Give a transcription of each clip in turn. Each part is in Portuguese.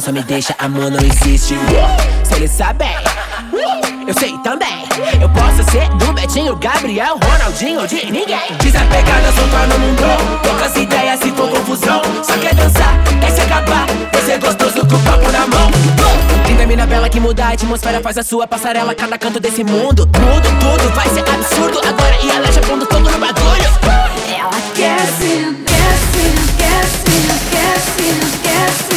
só me deixa, amor não existe. Se ele sabe, eu sei também. Eu posso ser do Betinho, Gabriel, Ronaldinho ou de ninguém. Desapegada, soltar no mundo. Poucas ideias se for confusão. Só quer dançar, quer se acabar. Você é gostoso com o papo na mão. Linda mina bela que muda a atmosfera, faz a sua passarela. Cada canto desse mundo. Mudo tudo, vai ser absurdo. Agora e ela já pondo todo no bagulho. Ela quer se, quer se, quer se, quer se, quer se.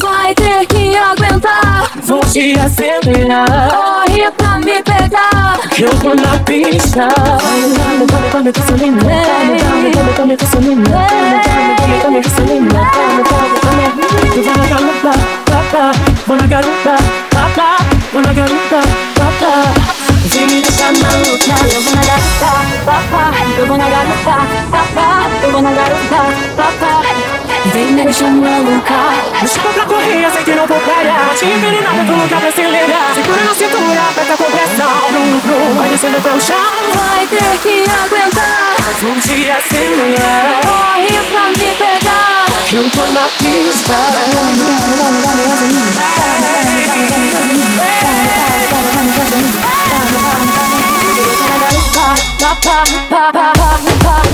vai ter que aguentar. Vou te acelerar. Corre pra me pegar. Eu tô na pista. Come, come, come. Come, come, come come. Come, come, come. Come, come, come. Eu vou na garupa, papá. Vou na garupa, papá. Vou na garupa, papá. Vem me deixar. Eu vou na garupa, papá. Eu vou na garupa, papá. Eu vou na garupa, papá. Vem me louca Deixa pra correr, sei que não vou parar Te envenenada pro lugar brasileira Segura na cintura, aperta com pressão Brum, brum, vai descendo até o chão Vai ter que aguentar Mais um dia sem mulher Corre pra me pegar Que eu tô na pista Pa, pa, pa, pa, pa, pa, pa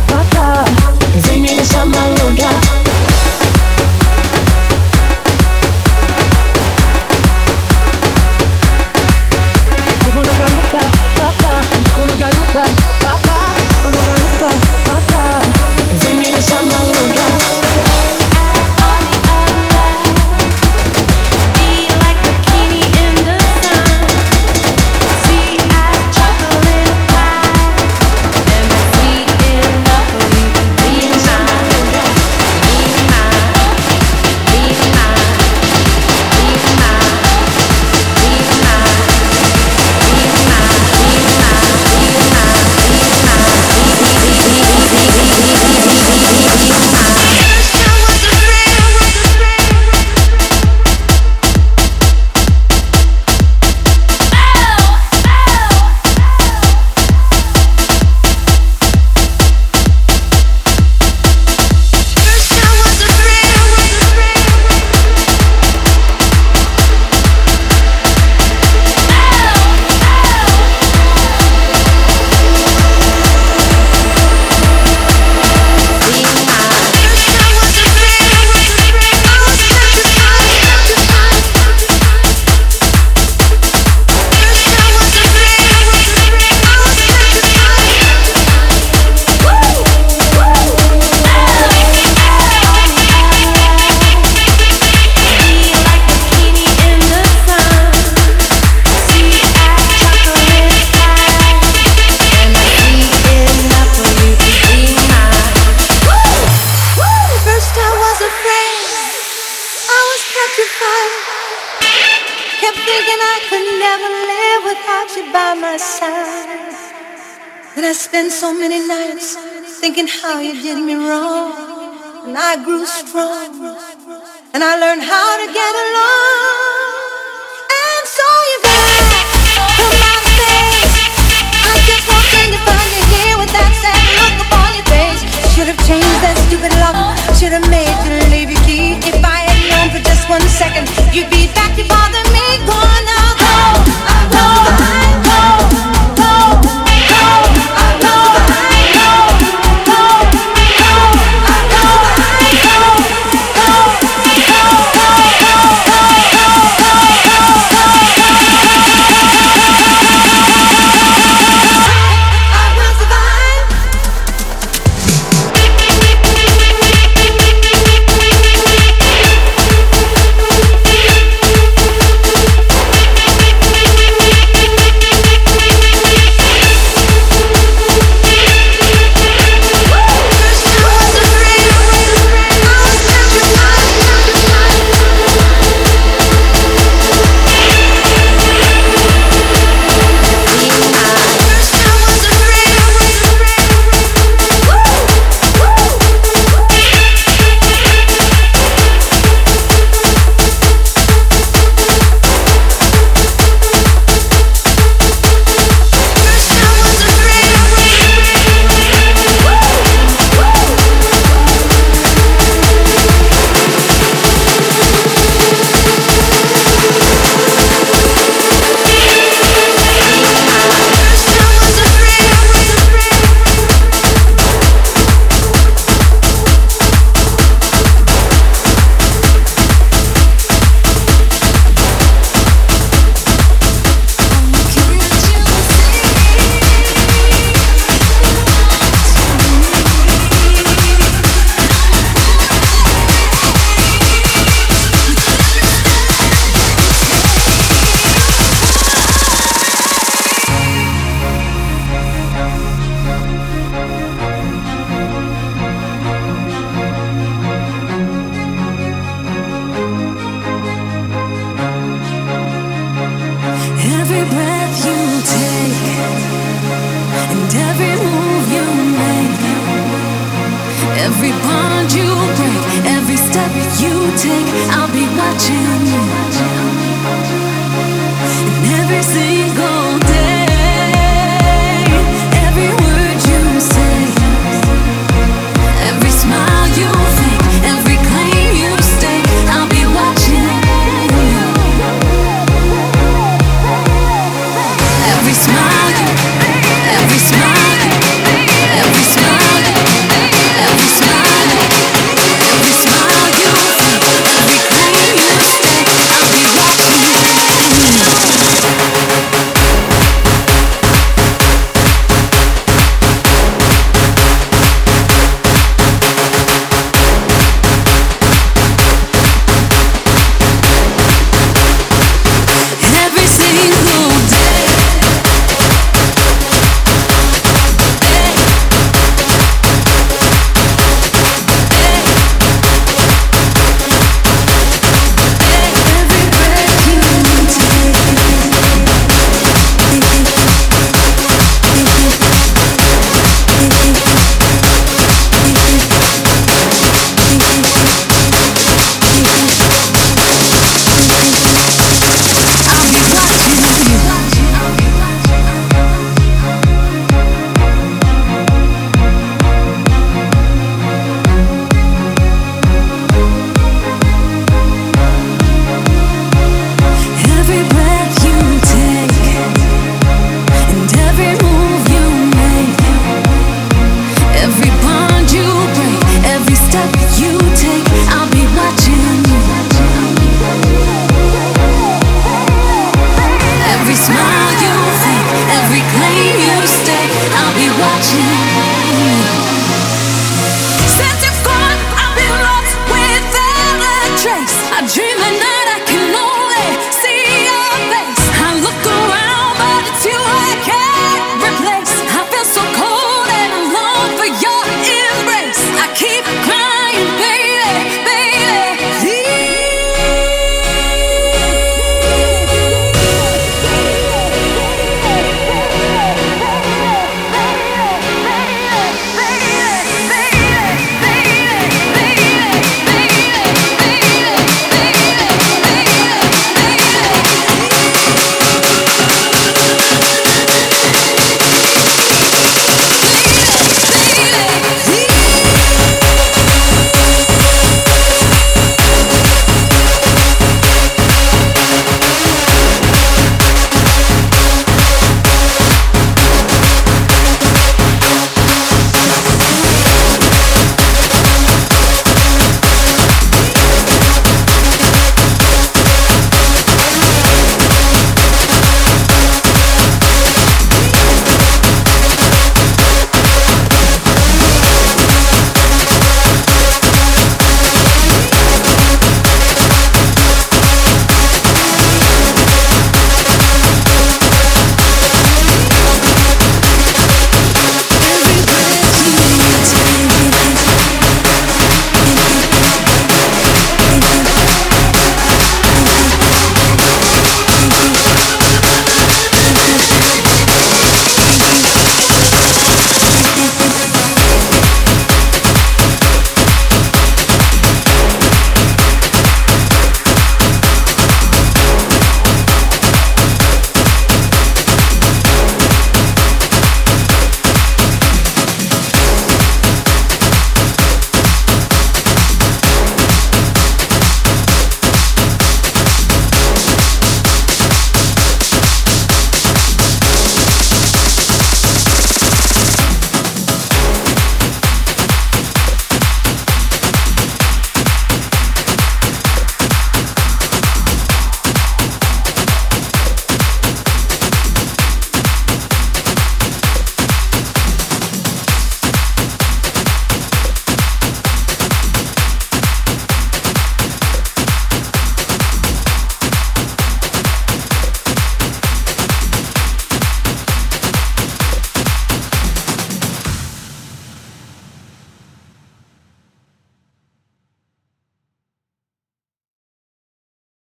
from. And I learned how to get along. And so you back to my face. I'm just hoping to find you here with that sad look upon your face. Should have changed that stupid lock. Should have made you leave your key. If I had known for just one second, you'd be.